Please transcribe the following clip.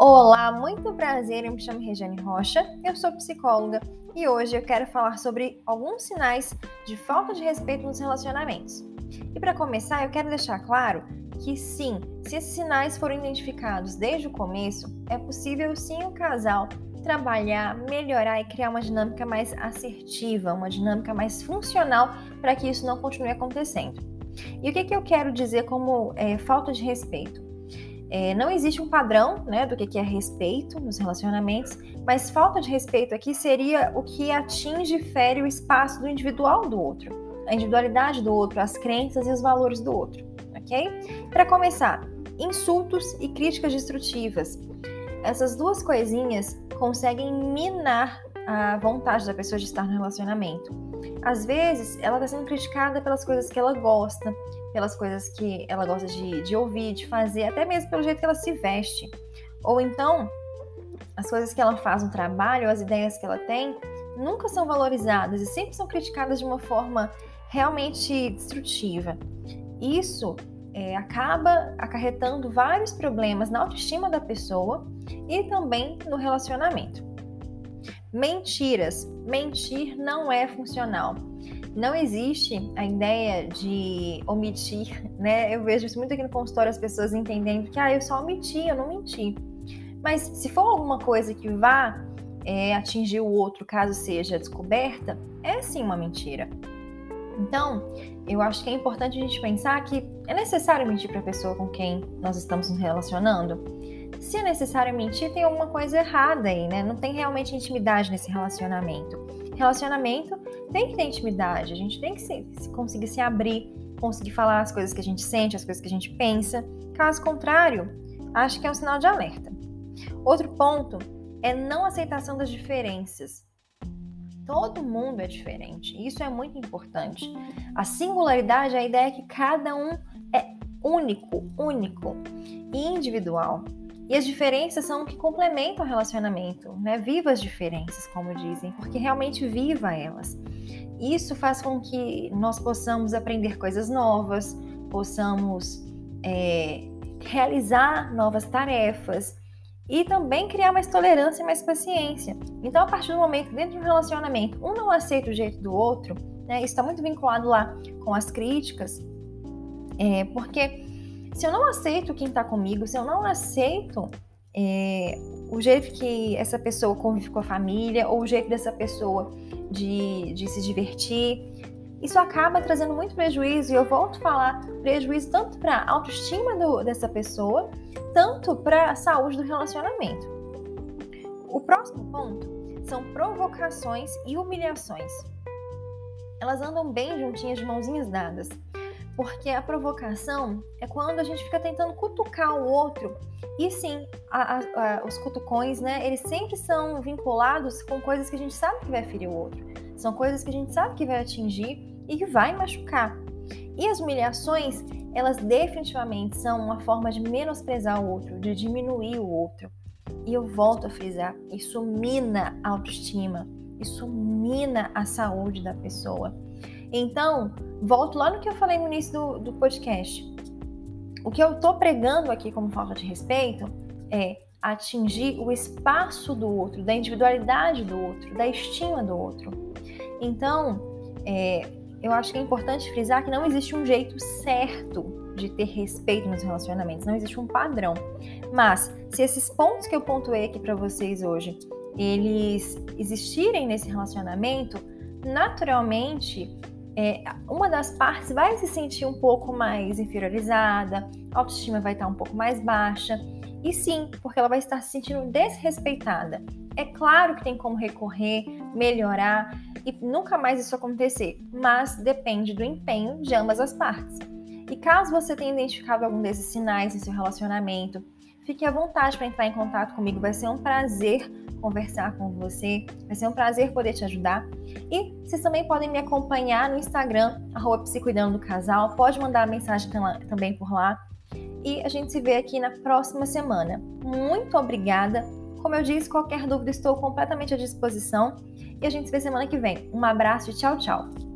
Olá, muito prazer, eu me chamo Regiane Rocha, eu sou psicóloga e hoje eu quero falar sobre alguns sinais de falta de respeito nos relacionamentos. E para começar, eu quero deixar claro que sim, se esses sinais foram identificados desde o começo, é possível sim o casal trabalhar, melhorar e criar uma dinâmica mais assertiva, uma dinâmica mais funcional para que isso não continue acontecendo. E o que, que eu quero dizer como é, falta de respeito? É, não existe um padrão né, do que é respeito nos relacionamentos, mas falta de respeito aqui seria o que atinge e fere o espaço do individual do outro, a individualidade do outro, as crenças e os valores do outro, ok? Para começar, insultos e críticas destrutivas. Essas duas coisinhas conseguem minar a vontade da pessoa de estar no relacionamento. Às vezes, ela está sendo criticada pelas coisas que ela gosta, pelas coisas que ela gosta de, de ouvir, de fazer, até mesmo pelo jeito que ela se veste. Ou então, as coisas que ela faz no trabalho, as ideias que ela tem, nunca são valorizadas e sempre são criticadas de uma forma realmente destrutiva. Isso é, acaba acarretando vários problemas na autoestima da pessoa e também no relacionamento. Mentiras. Mentir não é funcional. Não existe a ideia de omitir, né? Eu vejo isso muito aqui no consultório, as pessoas entendendo que, ah, eu só omiti, eu não menti. Mas se for alguma coisa que vá é, atingir o outro caso seja descoberta, é sim uma mentira. Então, eu acho que é importante a gente pensar que é necessário mentir para a pessoa com quem nós estamos nos relacionando. Se é necessário mentir, tem alguma coisa errada aí, né? Não tem realmente intimidade nesse relacionamento. Relacionamento tem que ter intimidade, a gente tem que se, se conseguir se abrir, conseguir falar as coisas que a gente sente, as coisas que a gente pensa. Caso contrário, acho que é um sinal de alerta. Outro ponto é não aceitação das diferenças. Todo mundo é diferente, isso é muito importante. A singularidade, a ideia é que cada um é único, único e individual. E as diferenças são o que complementam o relacionamento, né? Viva as diferenças, como dizem, porque realmente viva elas. Isso faz com que nós possamos aprender coisas novas, possamos é, realizar novas tarefas e também criar mais tolerância e mais paciência. Então, a partir do momento dentro de um relacionamento, um não aceita o jeito do outro, né? Isso está muito vinculado lá com as críticas, é, porque se eu não aceito quem está comigo, se eu não aceito é, o jeito que essa pessoa convive com a família, ou o jeito dessa pessoa de, de se divertir, isso acaba trazendo muito prejuízo, e eu volto a falar prejuízo tanto para a autoestima do, dessa pessoa, tanto para a saúde do relacionamento. O próximo ponto são provocações e humilhações. Elas andam bem juntinhas de mãozinhas dadas. Porque a provocação é quando a gente fica tentando cutucar o outro. E sim, a, a, a, os cutucões, né? Eles sempre são vinculados com coisas que a gente sabe que vai ferir o outro. São coisas que a gente sabe que vai atingir e que vai machucar. E as humilhações, elas definitivamente são uma forma de menosprezar o outro, de diminuir o outro. E eu volto a frisar: isso mina a autoestima, isso mina a saúde da pessoa. Então, volto lá no que eu falei no início do, do podcast. O que eu estou pregando aqui como falta de respeito é atingir o espaço do outro, da individualidade do outro, da estima do outro. Então, é, eu acho que é importante frisar que não existe um jeito certo de ter respeito nos relacionamentos, não existe um padrão. Mas, se esses pontos que eu pontuei aqui para vocês hoje, eles existirem nesse relacionamento, naturalmente é, uma das partes vai se sentir um pouco mais inferiorizada, a autoestima vai estar um pouco mais baixa, e sim, porque ela vai estar se sentindo desrespeitada. É claro que tem como recorrer, melhorar e nunca mais isso acontecer, mas depende do empenho de ambas as partes. E caso você tenha identificado algum desses sinais no seu relacionamento, fique à vontade para entrar em contato comigo, vai ser um prazer conversar com você. Vai ser um prazer poder te ajudar. E vocês também podem me acompanhar no Instagram, arroba do Casal. Pode mandar mensagem também por lá. E a gente se vê aqui na próxima semana. Muito obrigada. Como eu disse, qualquer dúvida estou completamente à disposição. E a gente se vê semana que vem. Um abraço e tchau, tchau.